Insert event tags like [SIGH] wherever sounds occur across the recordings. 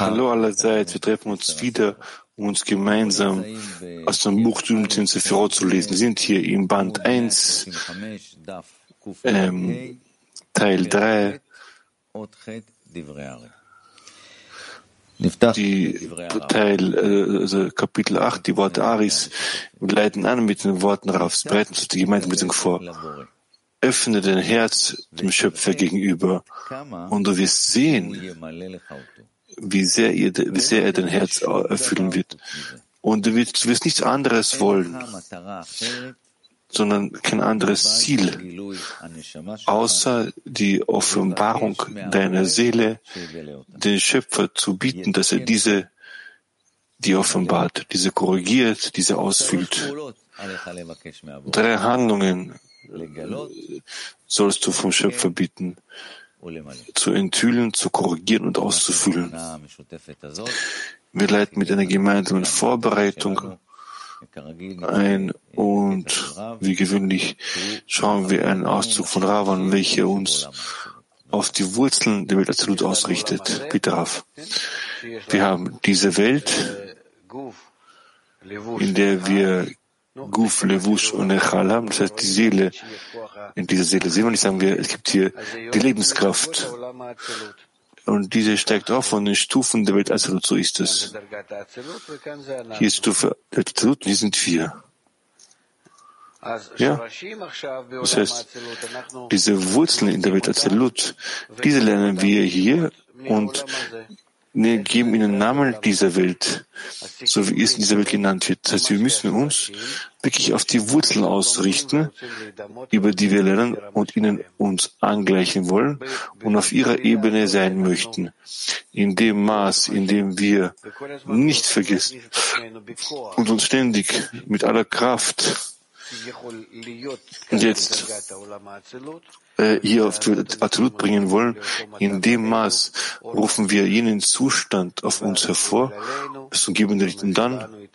Hallo allerseits, wir treffen uns wieder, um uns gemeinsam aus dem Buch Tumtin Sephirot zu lesen. Wir sind hier im Band 1, ähm, Teil 3, die Teil, äh, also Kapitel 8, die Worte Aris, wir leiten an mit den Worten Ravs, bereiten uns die Gemeindemeeting vor. Öffne dein Herz dem Schöpfer gegenüber und du wirst sehen, wie sehr, ihr, wie sehr er dein Herz erfüllen wird. Und du wirst, du wirst nichts anderes wollen, sondern kein anderes Ziel, außer die Offenbarung deiner Seele, den Schöpfer zu bieten, dass er diese, die offenbart, diese korrigiert, diese ausfüllt. Drei Handlungen sollst du vom Schöpfer bitten, zu enthüllen, zu korrigieren und auszufüllen. Wir leiten mit einer gemeinsamen Vorbereitung ein und wie gewöhnlich schauen wir einen Auszug von Ravan, welcher uns auf die Wurzeln der Welt absolut ausrichtet. Bitte Rav. Wir haben diese Welt, in der wir Guf, Levush und Echal haben, das heißt die Seele. In dieser Seele sehen wir nicht, sagen wir, es gibt hier die Lebenskraft. Und diese steigt auf von den Stufen der Welt Absolut, so ist es. Hier ist Stufe Absolut, die sind vier. Ja, das heißt, diese Wurzeln in der Welt Absolut, diese lernen wir hier und wir geben ihnen Namen dieser Welt, so wie es in dieser Welt genannt wird. Das heißt, wir müssen uns wirklich auf die Wurzeln ausrichten, über die wir lernen und ihnen uns angleichen wollen und auf ihrer Ebene sein möchten. In dem Maß, in dem wir nicht vergessen und uns ständig mit aller Kraft jetzt äh, hier auf Absolut bringen wollen, in dem Maß rufen wir jenen Zustand auf uns hervor, bis zum Gebenden richten dann,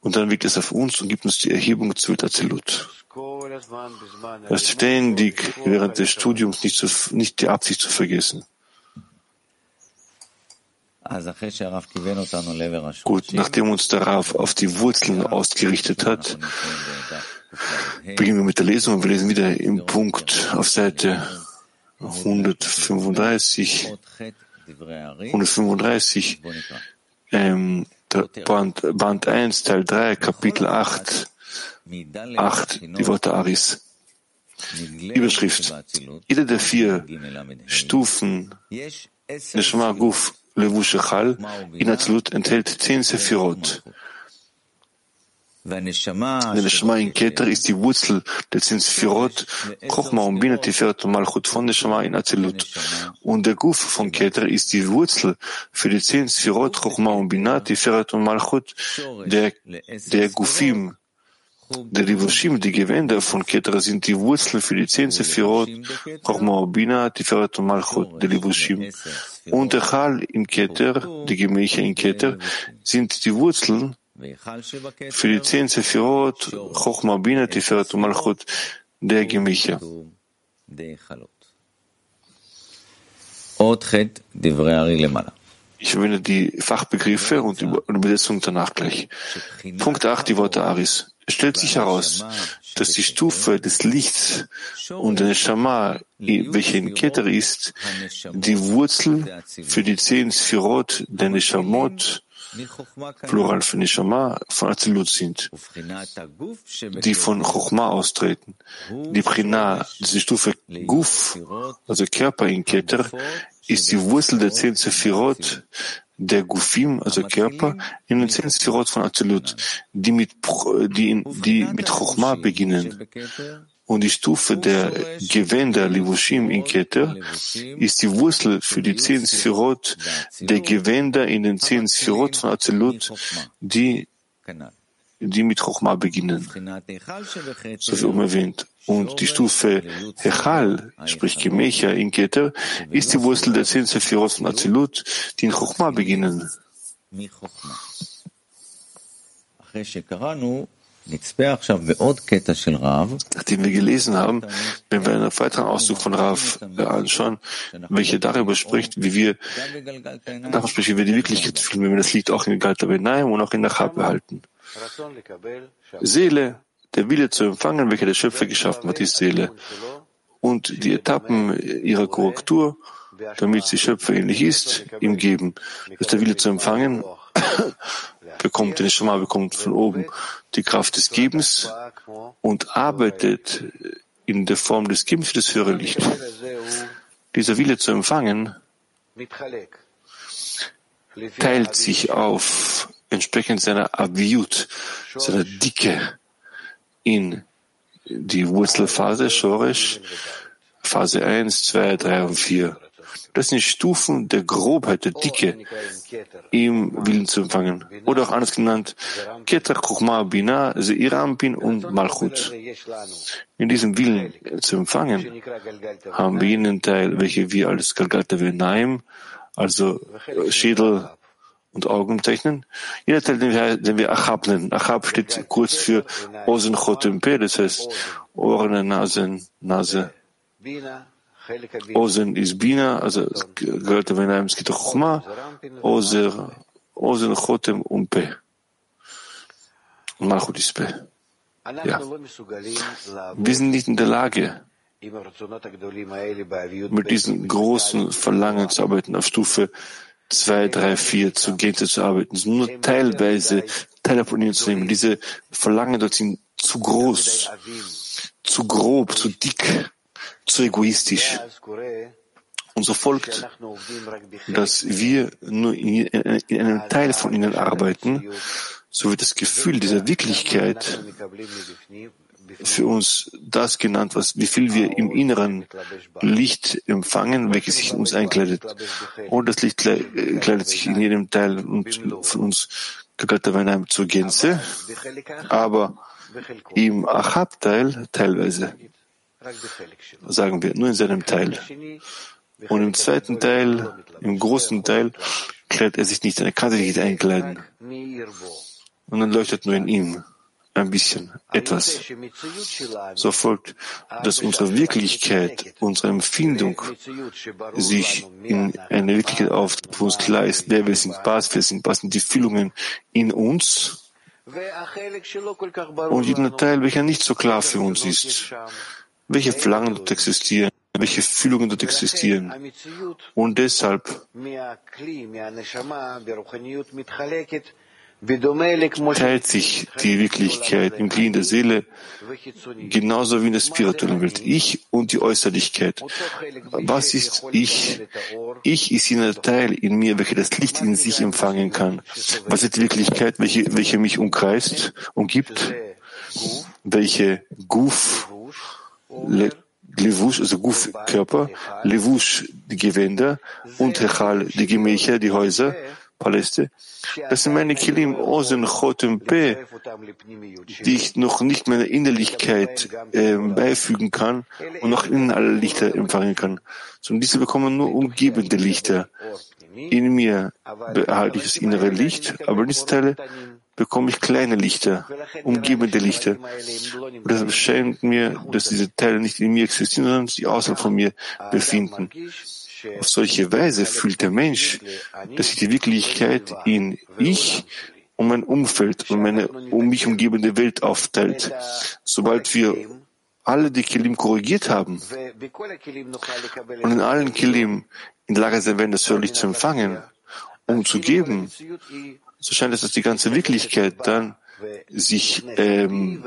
und dann wirkt es auf uns und gibt uns die Erhebung zu Azilut. Das ständig während des Studiums nicht, zu, nicht die Absicht zu vergessen. Gut, nachdem uns der Rav auf die Wurzeln ausgerichtet hat, beginnen wir mit der Lesung. Wir lesen wieder im Punkt auf Seite 135, 135, ähm, Band, Band 1, Teil 3, Kapitel 8, 8, die Worte Aris. Überschrift. Jede der vier Stufen Neshama Guf Levush Echal in Atzlut enthält zehn Sephirot. Der Neshama in Keter ist die Wurzel der zehn Sephirot, Chochma und Bina, Tiferet und Malchut von Neshama in Azilut. Und der Guf von Keter ist die Wurzel für die zehn Sephirot, Chochma und Bina, Tiferet und Malchut, der, der Gufim, der Livushim, die Gewänder von Keter sind die Wurzel für die zehn Sephirot, Chochma und Bina, Tiferet und Malchut, der Livushim. Und der Chal in Keter, die Gemächer in Keter, sind die Wurzeln für die zehn Sephirot, Chochma, Bina, Tiferet und Malchut, der Gemächer. Ich verwende die Fachbegriffe und die Übersetzung danach gleich. Punkt 8, die Worte Aris. Stellt sich heraus, dass die Stufe des Lichts und der Neshama, welche in Keter ist, die Wurzel für die zehn Sphirot der Neshamot, Plural für Neshama, von Azilut sind, die von Chochma austreten. Die Prina, diese Stufe Guf, also Körper in Keter, ist die Wurzel der zehn Sephirot, der Gufim, also Körper, in den zehn Sephirot von Azilut, die mit, die, die mit Chochma beginnen. Und die Stufe der Gewänder Livushim in Keter ist die Wurzel für die zehn Sphirot der Gewänder in den zehn Sphirot von Azelut, die, die mit Chochma beginnen. So wie oben erwähnt. Und die Stufe Hechal, sprich Gemächer in Keter, ist die Wurzel der zehn Sephirot von Azelut, die in Chochma beginnen. Nachdem wir gelesen haben, wenn wir einen weiteren Auszug von Rav anschauen, welcher darüber spricht, wie wir, davon spricht, wie wir die Wirklichkeit fühlen, wenn wir das Lied auch in Galta Benaim und auch in Nachab behalten. Seele, der Wille zu empfangen, welcher der Schöpfer geschaffen hat, ist Seele. Und die Etappen ihrer Korrektur, damit sie Schöpfer ähnlich ist, ihm geben. Das der Wille zu empfangen, [COUGHS] bekommt, den Schama bekommt von oben die Kraft des Gebens und arbeitet in der Form des Gebens für das höhere Licht. Dieser Wille zu empfangen teilt sich auf entsprechend seiner Aviut, seiner Dicke in die Wurzelphase, Shoresh, Phase 1, 2, 3 und 4. Das sind Stufen der Grobheit, der Dicke im Willen zu empfangen. Oder auch anders genannt, Keter, Chochma, Bina, Seirampin und Malchut. In diesem Willen zu empfangen haben wir jenen Teil, welche wir als Galgalta Venaim, also Schädel und Augen bezeichnen. Jeder Teil, den wir, den wir Achab nennen. Achab steht kurz für Osen Chotempe, das heißt Ohren, Nase, Nase, Ozen ist Bina, also es gehört der Venaim, es geht auch Chuma, Ozer, Ozen, Chotem und Pe. Und Malchut ist Pe. Ja. Wir sind nicht in der Lage, mit diesen großen Verlangen zu arbeiten, auf Stufe 2, 3, 4 zu Gete zu arbeiten, nur teilweise Teile zu nehmen. Diese Verlangen dort sind zu groß, zu grob, zu dick zu egoistisch. Und so folgt, dass wir nur in, einem Teil von ihnen arbeiten, so wird das Gefühl dieser Wirklichkeit für uns das genannt, was, wie viel wir im inneren Licht empfangen, welches sich in uns einkleidet. Und das Licht kleidet sich in jedem Teil von uns zur Gänze, aber im Achab-Teil teilweise sagen wir, nur in seinem Teil. Und im zweiten Teil, im großen Teil, kleidet er sich nicht, er kann sich nicht einkleiden. Und dann leuchtet nur in ihm ein bisschen, etwas. So folgt, dass unsere Wirklichkeit, unsere Empfindung sich in eine Wirklichkeit auf, wo uns klar ist, wer wir sind, was wir sind, was sind die Fühlungen in uns und jeden Teil, welcher nicht so klar für uns ist welche Verlangen dort existieren, welche Fühlungen dort existieren. Und deshalb teilt sich die Wirklichkeit im Glied der Seele genauso wie in der spirituellen Welt. Ich und die Äußerlichkeit. Was ist ich? Ich ist jener Teil in mir, welcher das Licht in sich empfangen kann. Was ist die Wirklichkeit, welche, welche mich umkreist, umgibt? Welche Guf Levush, also Guf, Körper, Levush, die Gewänder und Hechal, die Gemächer, die Häuser, Paläste. Das sind meine Kilim, Ozen, Chotem, Pe, die ich noch nicht meiner Innerlichkeit äh, beifügen kann und noch in alle Lichter empfangen kann. Sondern diese bekommen nur umgebende Lichter. In mir behalte ich das innere Licht, aber Teile bekomme ich kleine Lichter, umgebende Lichter. Und deshalb scheint mir, dass diese Teile nicht in mir existieren, sondern sich außerhalb von mir befinden. Auf solche Weise fühlt der Mensch, dass sich die Wirklichkeit in ich und mein Umfeld und meine um mich umgebende Welt aufteilt. Sobald wir alle die Kilim korrigiert haben und in allen Kilim in der Lage sein werden, das Hörlicht zu empfangen, um zu geben, so scheint es, dass die ganze Wirklichkeit dann sich ähm,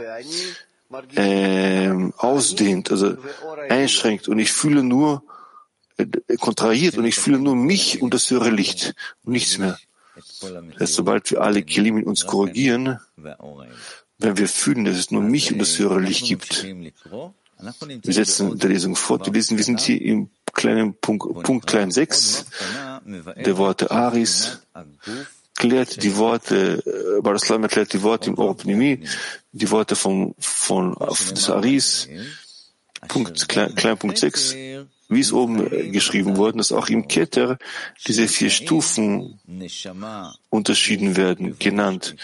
ähm, ausdehnt, also einschränkt und ich fühle nur kontrahiert und ich fühle nur mich und das höhere Licht und nichts mehr. Das sobald wir alle Kelim in uns korrigieren, wenn wir fühlen, dass es nur mich und das höhere Licht gibt, wir setzen der Lesung fort. Wir lesen, wir sind hier im kleinen Punkt, Punkt klein 6 der Worte Aris, klärt die Worte, äh, Baraslam erklärt die Worte im Orpnimi, die Worte vom, von, des Aris, Punkt, klein, klein Punkt 6, wie es oben geschrieben worden ist, auch im Keter diese vier Stufen unterschieden werden, genannt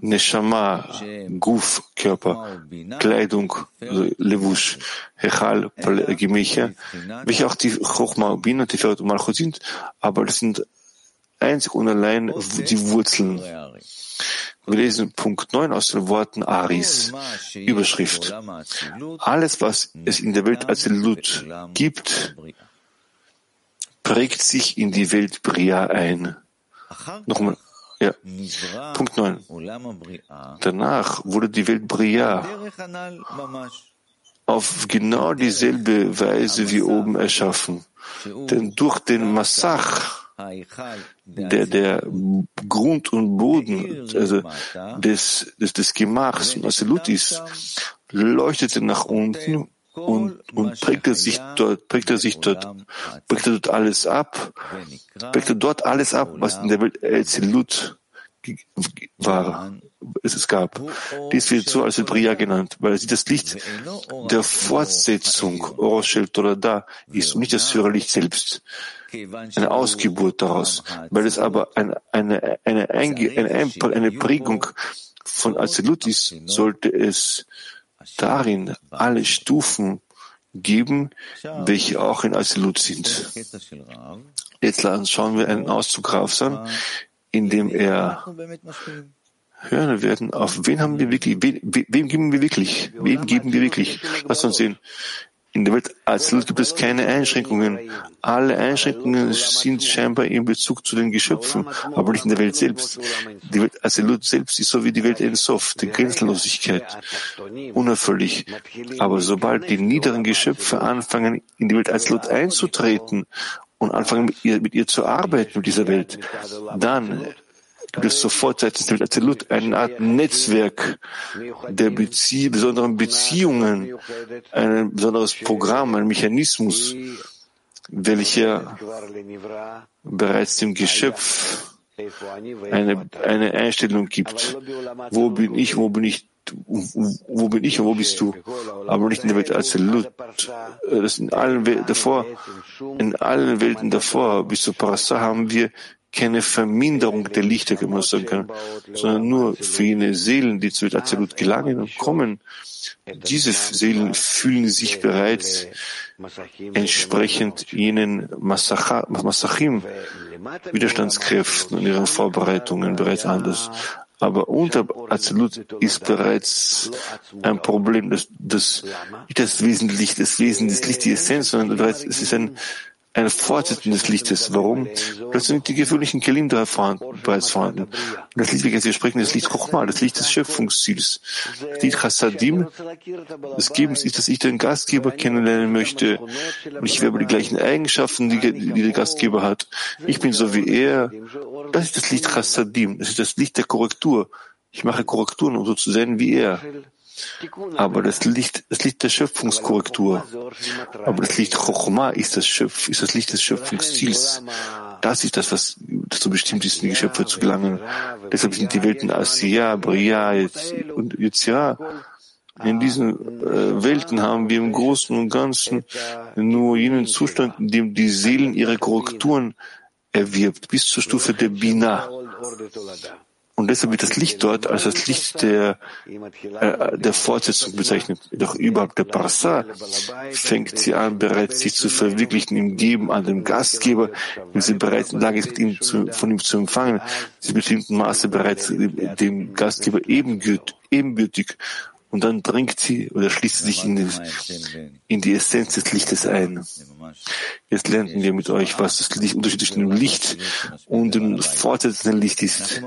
Neshama, Guf, Körper, Kleidung, also Levush, Hechal, Gemächer, welche auch die Chochma, Bina, Tiferet und Malchut sind, aber das sind einzig und allein die Wurzeln. Wir lesen Punkt 9 aus den Worten Aris, Überschrift. Alles, was es in der Welt als Lut gibt, prägt sich in die Welt Bria ein. Nochmal, ja. Punkt 9. Danach wurde die Welt Bria auf genau dieselbe Weise wie oben erschaffen. Denn durch den Massach, der, der Grund und Boden also des, des, des Gemachs, Asilutis, leuchtete nach unten und, und prägte sich dort, prägte sich dort, prägte dort alles ab, prägte dort alles ab, was in der Welt Ezilut war, es, gab. Dies wird so als Bria genannt, weil sie das Licht der Fortsetzung, Oroshel Torada, ist und nicht das höhere Licht selbst eine Ausgeburt daraus. Weil es aber eine, eine, eine, eine, eine Prägung von Azilut ist, sollte es darin alle Stufen geben, welche auch in Azilut sind. Jetzt schauen wir einen Auszug Rafs an, in dem er hören werden, auf wen haben wir wirklich, wem, wem geben wir wirklich, wem geben wir wirklich. Lass uns sehen. In der Welt Absolut gibt es keine Einschränkungen. Alle Einschränkungen sind scheinbar in Bezug zu den Geschöpfen, aber nicht in der Welt selbst. Die Welt Absolut selbst ist so wie die Welt Ensof, die Grenzenlosigkeit, unerfüllig. Aber sobald die niederen Geschöpfe anfangen, in die Welt Absolut einzutreten und anfangen, mit ihr, mit ihr zu arbeiten, mit dieser Welt, dann gibt es sofort seitens der Azelut eine Art Netzwerk der Bezie besonderen Beziehungen, ein besonderes Programm, ein Mechanismus, welcher bereits dem Geschöpf eine, eine Einstellung gibt. Wo bin ich, wo bin ich, wo bin ich und wo bist du? Aber nicht in der Welt Azelut. Das in allen Welten davor, in allen Welten davor, bis zu Parasa haben wir keine Verminderung der Lichter, sagen kann, sondern nur für jene Seelen, die zu Absolut gelangen und kommen. Diese Seelen fühlen sich bereits entsprechend jenen Masachim, Widerstandskräften und ihren Vorbereitungen bereits anders. Aber unter Absolut ist bereits ein Problem, das, das nicht das Wesentliche, das Wesen des Lichts, die Essenz, sondern bereits, es ist ein eine Fortsetzung des Lichtes. Warum? Das sind die gewöhnlichen da bereits vorhanden. Und das Licht, welches wir sprechen, das Licht Chochma, das Licht des Schöpfungsziels. Das Licht Chassadim, das Gebens ist, dass ich den Gastgeber kennenlernen möchte. Und ich werde die gleichen Eigenschaften, die, die der Gastgeber hat. Ich bin so wie er. Das ist das Licht Chassadim. Das ist das Licht der Korrektur. Ich mache Korrekturen, um so zu sein wie er. Aber das Licht, das Licht der Schöpfungskorrektur, aber das Licht Chochma ist das, Schöpf, ist das Licht des Schöpfungsziels. Das ist das, was dazu bestimmt ist, in die Geschöpfe zu gelangen. Deshalb sind die Welten Asiya, Bria und Yitzhak. In diesen äh, Welten haben wir im Großen und Ganzen nur jenen Zustand, in dem die Seelen ihre Korrekturen erwirbt, bis zur Stufe der Bina. Und deshalb wird das Licht dort als das Licht der, äh, der Fortsetzung bezeichnet. Doch überhaupt der Parsa fängt sie an, bereits sich zu verwirklichen im Geben an den Gastgeber, wenn sie bereits in Lage ist, ihn zu, von ihm zu empfangen. Sie bestimmten Maße bereits dem Gastgeber ebenbürtig und dann dringt sie oder schließt sich in die, in die Essenz des Lichtes ein. Jetzt lernen wir mit euch, was das Licht, Unterschied zwischen dem Licht und dem fortsetzenden Licht ist.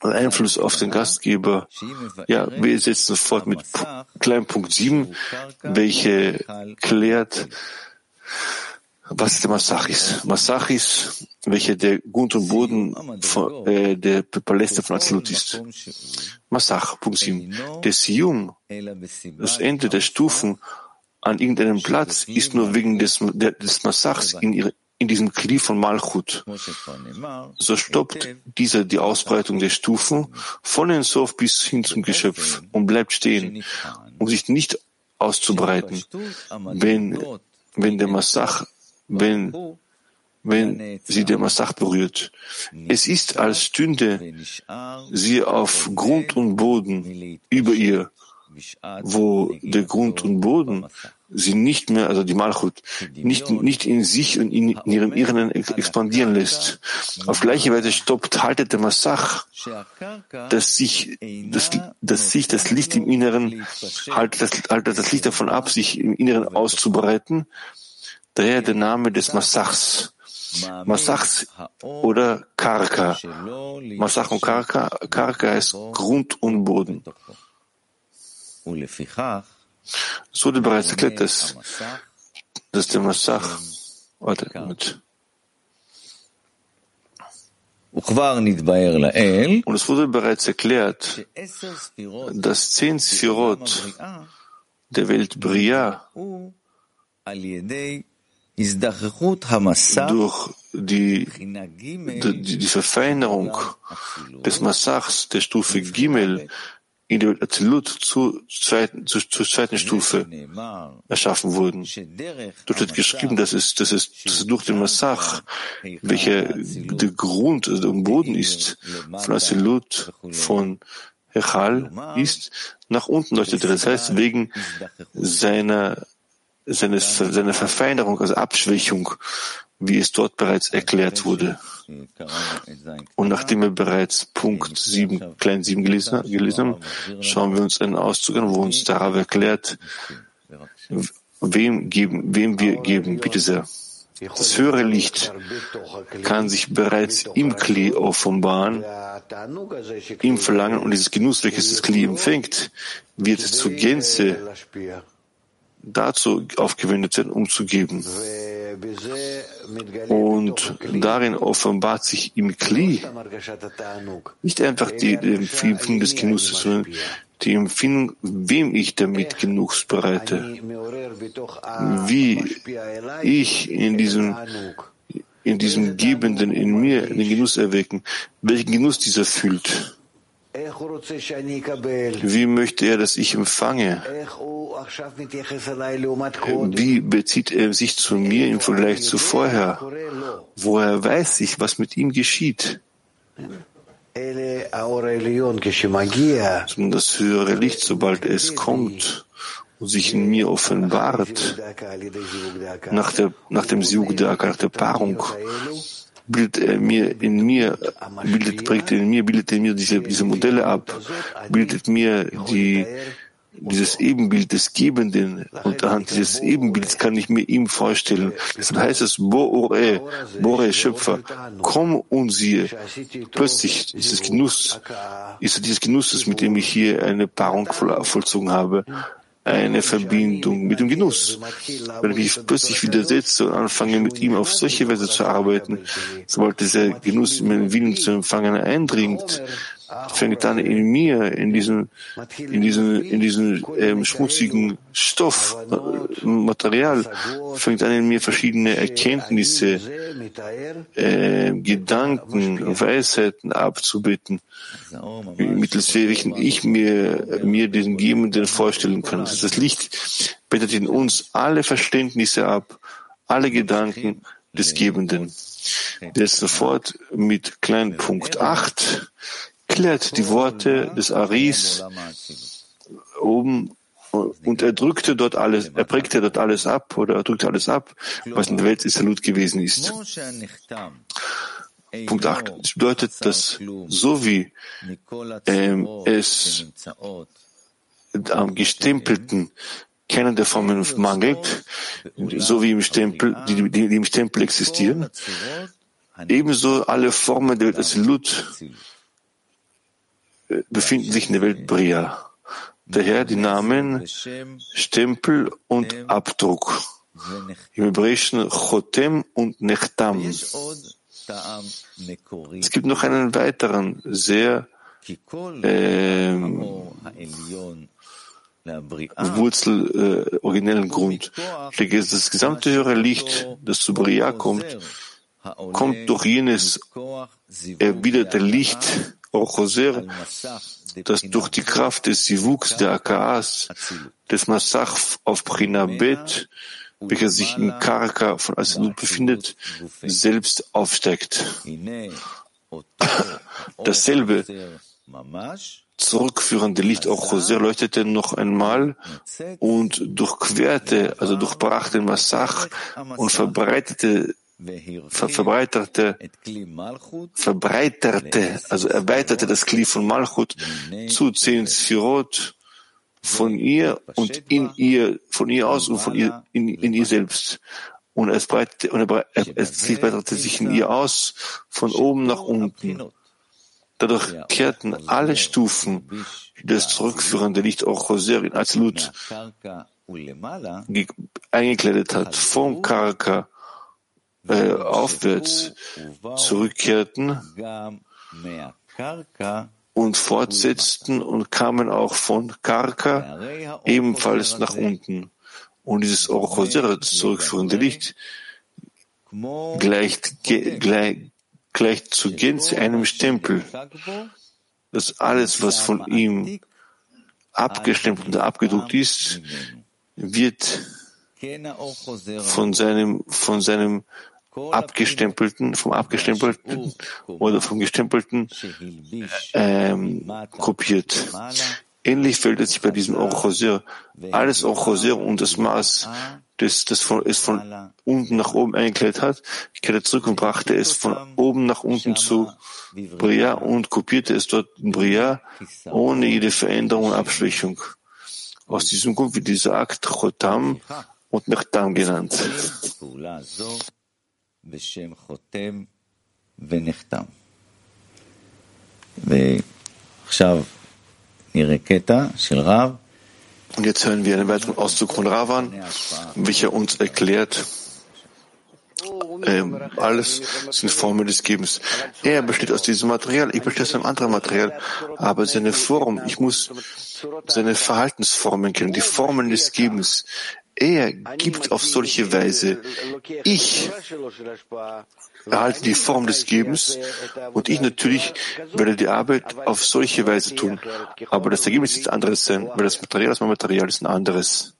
Einfluss auf den Gastgeber. Ja, wir setzen fort mit kleinen Punkt 7, welche klärt, was der Masachis? Masachis, welcher der Grund und Boden von, äh, der Paläste von Azilut ist. Masach, Punkt 7. Der Sium, das Ende der Stufen an irgendeinem Platz, ist nur wegen des, des Masachs in, ihre, in diesem Kli von Malchut. So stoppt dieser die Ausbreitung der Stufen von den Sof bis hin zum Geschöpf und bleibt stehen, um sich nicht auszubreiten. Wenn wenn der Massach, wenn, wenn sie der Massach berührt. Es ist, als stünde sie auf Grund und Boden über ihr, wo der Grund und Boden sie nicht mehr, also die Malchut, nicht, nicht in sich und in, in ihrem Irren expandieren lässt. Auf gleiche Weise stoppt, haltet der Massach, dass sich das, dass sich das Licht im Inneren, haltet das, haltet das Licht davon ab, sich im Inneren auszubreiten. Daher der Name des Massachs. Massachs oder Karka. Massach und Karka, Karka heißt Grund und Boden. Es wurde bereits erklärt, dass, dass der Massach, warte, mit, und es wurde bereits erklärt, dass zehn Sphirot der Welt Bria durch die, die, die Verfeinerung des Massachs der Stufe Gimel in der Azilut zur zweiten, zur, zur zweiten Stufe erschaffen wurden. Dort wird geschrieben, dass es, dass es, dass es durch den Massach, welcher der Grund, also der Boden ist, von Azilut, von Hechal ist, nach unten leuchtet. Das heißt, wegen seiner, seines, seiner Verfeinerung, also Abschwächung, wie es dort bereits erklärt wurde. Und nachdem wir bereits Punkt 7, klein 7 gelesen, gelesen haben, schauen wir uns einen Auszug an, wo uns darauf erklärt, wem, geben, wem wir geben. Bitte sehr. Das höhere Licht kann sich bereits im Kli offenbaren, im Verlangen und dieses Genuss, welches das Kli empfängt, wird zur Gänze dazu aufgewendet sein, um zu geben. Und darin offenbart sich im Kli nicht einfach die, die Empfindung des Genusses, sondern die Empfindung, wem ich damit Genuss bereite, wie ich in diesem in diesem Gebenden in mir den Genuss erwecken, welchen Genuss dieser fühlt. Wie möchte er, dass ich empfange? Wie bezieht er sich zu mir im Vergleich zu vorher? Woher weiß ich, was mit ihm geschieht? Das höhere Licht, sobald es kommt und sich in mir offenbart, nach, der, nach dem Siugdaka, nach der Paarung, bildet er mir in mir, bildet, prägt in mir, bildet er mir diese, diese Modelle ab, bildet mir die, dieses Ebenbild des Gebenden und anhand dieses Ebenbilds kann ich mir ihm vorstellen. Deshalb heißt es Boore, Bore, Schöpfer, komm und siehe. Plötzlich ist es Genuss, ist dieses Genusses, mit dem ich hier eine Paarung vollzogen habe, eine Verbindung mit dem Genuss. Wenn ich mich plötzlich widersetze und anfange, mit ihm auf solche Weise zu arbeiten, sobald dieser Genuss in meinen Willen zu empfangen eindringt, fängt dann in mir, in diesen, in diesen, in diesen ähm, schmutzigen Stoff, äh, Material, fängt an in mir verschiedene Erkenntnisse, äh, Gedanken, Weisheiten abzubitten, mittels welchen ich mir, mir den Gebenden vorstellen kann. Das, das Licht bettet in uns alle Verständnisse ab, alle Gedanken des Gebenden. Der sofort mit kleinen Punkt 8 klärt die Worte des Aris oben und er drückte dort alles, er prägte dort alles ab oder er drückte alles ab, was in der Welt Salut gewesen ist. Punkt 8. Das bedeutet, dass so wie ähm, es am gestempelten kennen der Formen mangelt, so wie im Stempel, die, die, die im Stempel existieren, ebenso alle Formen der Welt Salut befinden sich in der Welt Bria. Daher die Namen Stempel und Abdruck. Im Hebräischen Chotem und Nechtam. Es gibt noch einen weiteren, sehr äh, Wurzel, äh, originellen Grund. Das gesamte höhere Licht, das zu Bria kommt, kommt durch jenes erwiderte Licht Ochoser, das durch die Kraft des Sivuks der Akaas, des Massach auf Prinabet, welcher sich in Karaka von Asilut befindet, selbst aufsteigt. Dasselbe zurückführende Licht auch Choser leuchtete noch einmal und durchquerte, also durchbrach den Massach und verbreitete ver verbreiterte, verbreiterte, also erweiterte das Kli von Malchut zu zehn Sphirot von ihr und in ihr, von ihr aus und von ihr, in, in ihr selbst. Und es, breitete, und es breitete sich in ihr aus, von oben nach unten. Dadurch kehrten alle Stufen, die das zurückführende Licht auch Choser in Azilut eingekleidet hat, vom Karka äh, aufwärts zurückkehrten und fortsetzten und kamen auch von Karka ebenfalls nach unten. Und dieses Orochosera, das zurückführende Licht, gleicht, gleich, gleicht zu Gänze einem Stempel, dass alles, was von ihm abgestempelt und abgedruckt ist, wird von seinem, von seinem abgestempelten, vom abgestempelten oder vom gestempelten ähm, kopiert. Ähnlich fällt es sich bei diesem Orchosir. Alles Orchosir und das Maß, das, das von, es von unten nach oben eingekleidet hat, kehrte zurück und brachte es von oben nach unten zu Bria und kopierte es dort in Bria ohne jede Veränderung und Abschwächung. Aus diesem Grund wird dieser Akt Chotam und Nechtam genannt. Und jetzt hören wir einen weiteren Auszug von Ravan, welcher uns erklärt, äh, alles sind Formen des Gebens. Er besteht aus diesem Material, ich bestehe aus einem anderen Material, aber seine Form, ich muss seine Verhaltensformen kennen, die Formen des Gebens. Er gibt auf solche Weise. Ich erhalte die Form des Gebens und ich natürlich werde die Arbeit auf solche Weise tun. Aber das Ergebnis ist anderes sein, weil das Material, das mein Material ist ein anderes.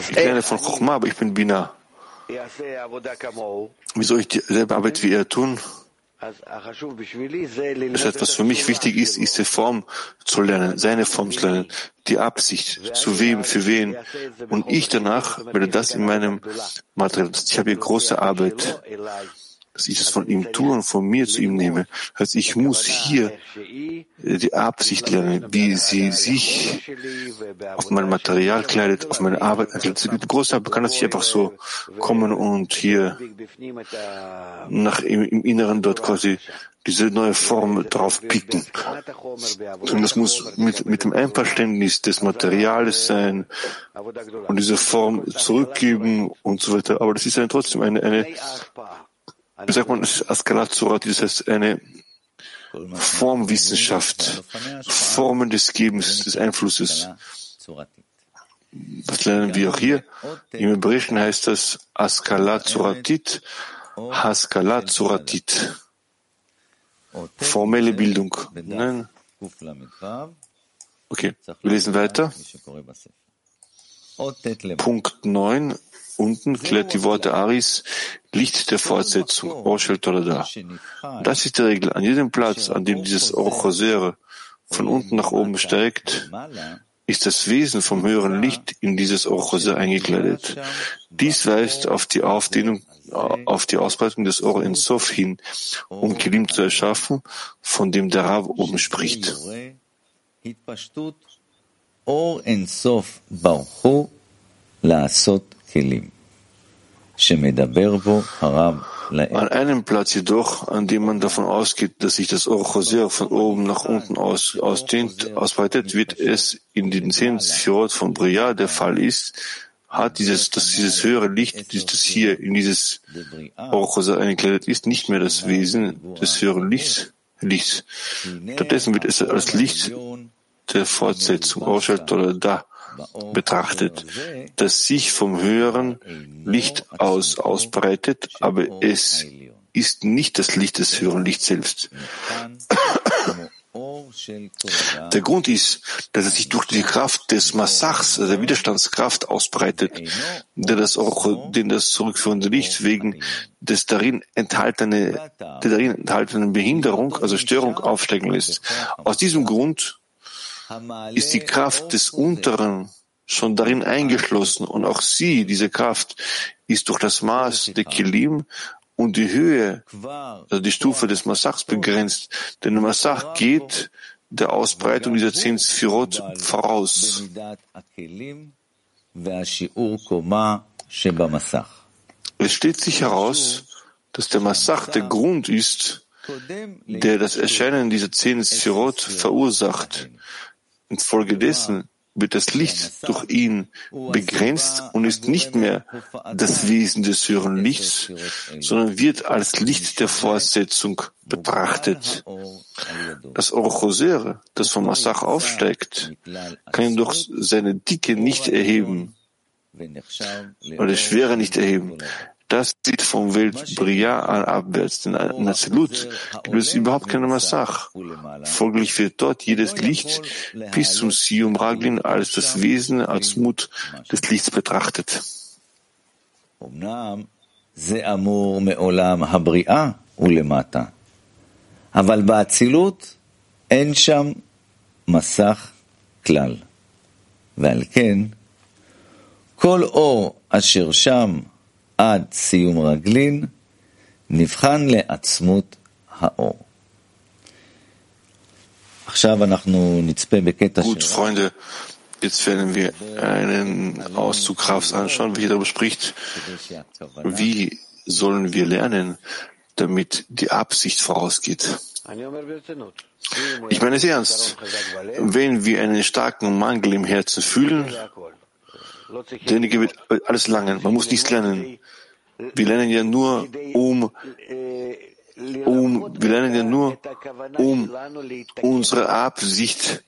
Ich lerne von Chochma, aber ich bin Bina. Wie soll ich dieselbe Arbeit wie er tun? Das heißt, was für mich wichtig ist, ist die Form zu lernen, seine Form zu lernen, die Absicht, zu wem, für wen. Und ich danach werde das in meinem Material. Ich habe hier große Arbeit dass ich es von ihm tue und von mir zu ihm nehme. Heißt, ich muss hier die Absicht lernen, wie sie sich auf mein Material kleidet, auf meine Arbeit kleidet. Die große Arbeit kann das nicht einfach so kommen und hier nach im, im Inneren dort quasi diese neue Form drauf picken. Und das muss mit, mit dem Einverständnis des Materials sein und diese Form zurückgeben und so weiter. Aber das ist dann trotzdem eine, eine sagt man, Askalat das heißt eine Formwissenschaft, Formen des Gebens, des Einflusses. Das lernen wir auch hier. Im Hebräischen heißt das Askalat Suratit, Haskalat Suratit. Formelle Bildung. Nein. Okay, wir lesen weiter. Punkt 9. Unten klärt die Worte Aris Licht der Fortsetzung, Orshel Tolada. Das ist die Regel. An jedem Platz, an dem dieses Orchosere von unten nach oben steigt, ist das Wesen vom höheren Licht in dieses Orchose eingekleidet. Dies weist auf die Aufdehnung, auf die Ausbreitung des Or in Sof hin, um Kilim zu erschaffen, von dem der Rav oben spricht. Or Sof an einem Platz jedoch, an dem man davon ausgeht, dass sich das Orchoser von oben nach unten aus, ausdehnt, ausbreitet, wird es in den zehn Sphirot von Bria der Fall ist, hat dieses, dass dieses höhere Licht, das hier in dieses Orchoser eingekleidet ist, nicht mehr das Wesen des höheren Lichts, Lichts. Stattdessen wird es als Licht der Fortsetzung, Orshel da betrachtet, das sich vom höheren Licht aus ausbreitet, aber es ist nicht das Licht des höheren Lichts selbst. Der Grund ist, dass es sich durch die Kraft des Massachs, also der Widerstandskraft, ausbreitet, der das auch, den das zurückführende Licht wegen des darin enthaltene, der darin enthaltenen Behinderung, also Störung aufsteigen lässt. Aus diesem Grund ist die Kraft des Unteren schon darin eingeschlossen und auch sie, diese Kraft, ist durch das Maß der Kilim und die Höhe, also die Stufe des Massachs begrenzt. Denn der Massach geht der Ausbreitung dieser zehn Sphirot voraus. Es steht sich heraus, dass der Massach der Grund ist, der das Erscheinen dieser zehn Sphirot verursacht. Infolgedessen wird das Licht durch ihn begrenzt und ist nicht mehr das Wesen des höheren Lichts, sondern wird als Licht der Fortsetzung betrachtet. Das Orochosere, das vom Massach aufsteigt, kann ihn durch seine Dicke nicht erheben, oder Schwere nicht erheben. Das sieht vom Welt Bria an abwärts, denn in Azilut gibt es überhaupt keine Massach. Folglich wird dort jedes Licht bis zum Sium Raglin als das Wesen, als Mut des Lichts betrachtet. אבל באצילות אין שם מסך כלל. ועל כן, כל אור אשר שם עד סיום רגלין, נבחן לעצמות האור. עכשיו אנחנו נצפה בקטע Gut, Freunde, jetzt werden wir einen Auszug Rafs anschauen, wie er darüber spricht. Wie sollen wir lernen, damit die Absicht vorausgeht? Ich meine es ernst. Wenn wir einen starken Mangel im Herzen fühlen, derjenige wird alles langen. Man muss nichts lernen. Wir lernen ja nur, um, um, wir lernen ja nur, um unsere Absicht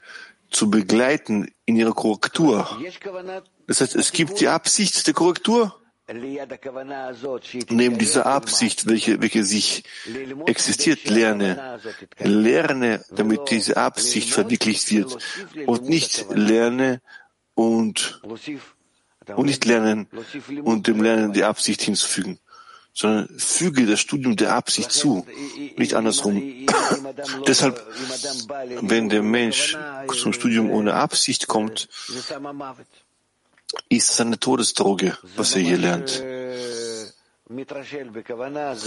zu begleiten in ihrer Korrektur. Das heißt, es gibt die Absicht der Korrektur. Neben dieser Absicht, welche, welche sich existiert, lerne. Lerne, damit diese Absicht verwirklicht wird. Und nicht lerne und und nicht lernen und dem Lernen die Absicht hinzufügen, sondern füge das Studium der Absicht zu, nicht andersrum. [CLEARS THROAT] Deshalb, wenn der Mensch zum Studium ohne Absicht kommt, ist es eine Todesdroge, was er hier lernt.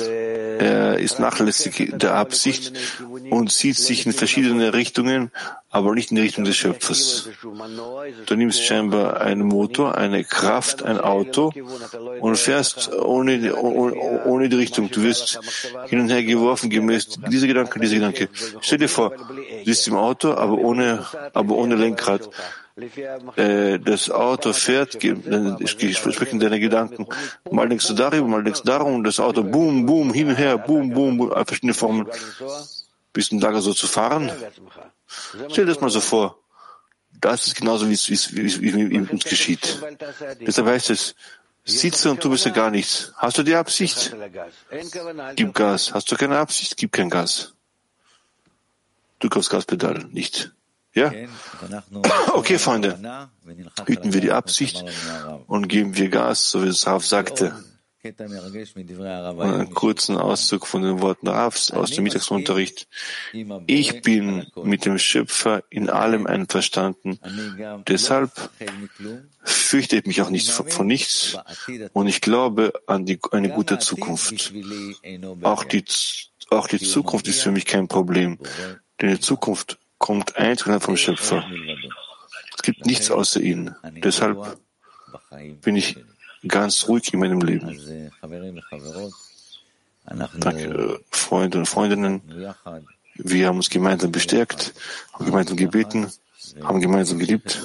Er ist nachlässig der Absicht und zieht sich in verschiedene Richtungen, aber nicht in die Richtung des Schöpfers. Du nimmst scheinbar einen Motor, eine Kraft, ein Auto und fährst ohne, ohne, ohne die Richtung. Du wirst hin und her geworfen gemäß dieser Gedanke, dieser Gedanke. Stell dir vor, du bist im Auto, aber ohne, aber ohne Lenkrad. Äh, das Auto fährt, dann sprechen deine Gedanken. Mal denkst du darüber, mal denkst du darum, das Auto boom, boom, hin und her, boom, boom, boom verschiedene Formen. Bist du in der Lage, so zu fahren? Stell dir das mal so vor. Das ist genauso, wie es, wie es, wie, uns geschieht. Deshalb heißt es, sitze und du bist ja gar nichts. Hast du die Absicht? Gib Gas. Hast du keine Absicht? Gib kein Gas. Du kaufst Gaspedal nicht. Ja? [COUGHS] Okay, Freunde. Hüten wir die Absicht und geben wir Gas, so wie es Rav sagte. Und einen kurzen Auszug von den Worten Ravs aus dem Mittagsunterricht. Ich bin mit dem Schöpfer in allem einverstanden. Deshalb fürchte ich mich auch nicht von nichts und ich glaube an die, eine gute Zukunft. Auch die, auch die Zukunft ist für mich kein Problem, denn die Zukunft kommt einzeln vom Schöpfer. Es gibt nichts außer ihm. Deshalb bin ich ganz ruhig in meinem Leben. Danke, Freunde und Freundinnen. Wir haben uns gemeinsam bestärkt, haben gemeinsam gebeten, haben gemeinsam geliebt.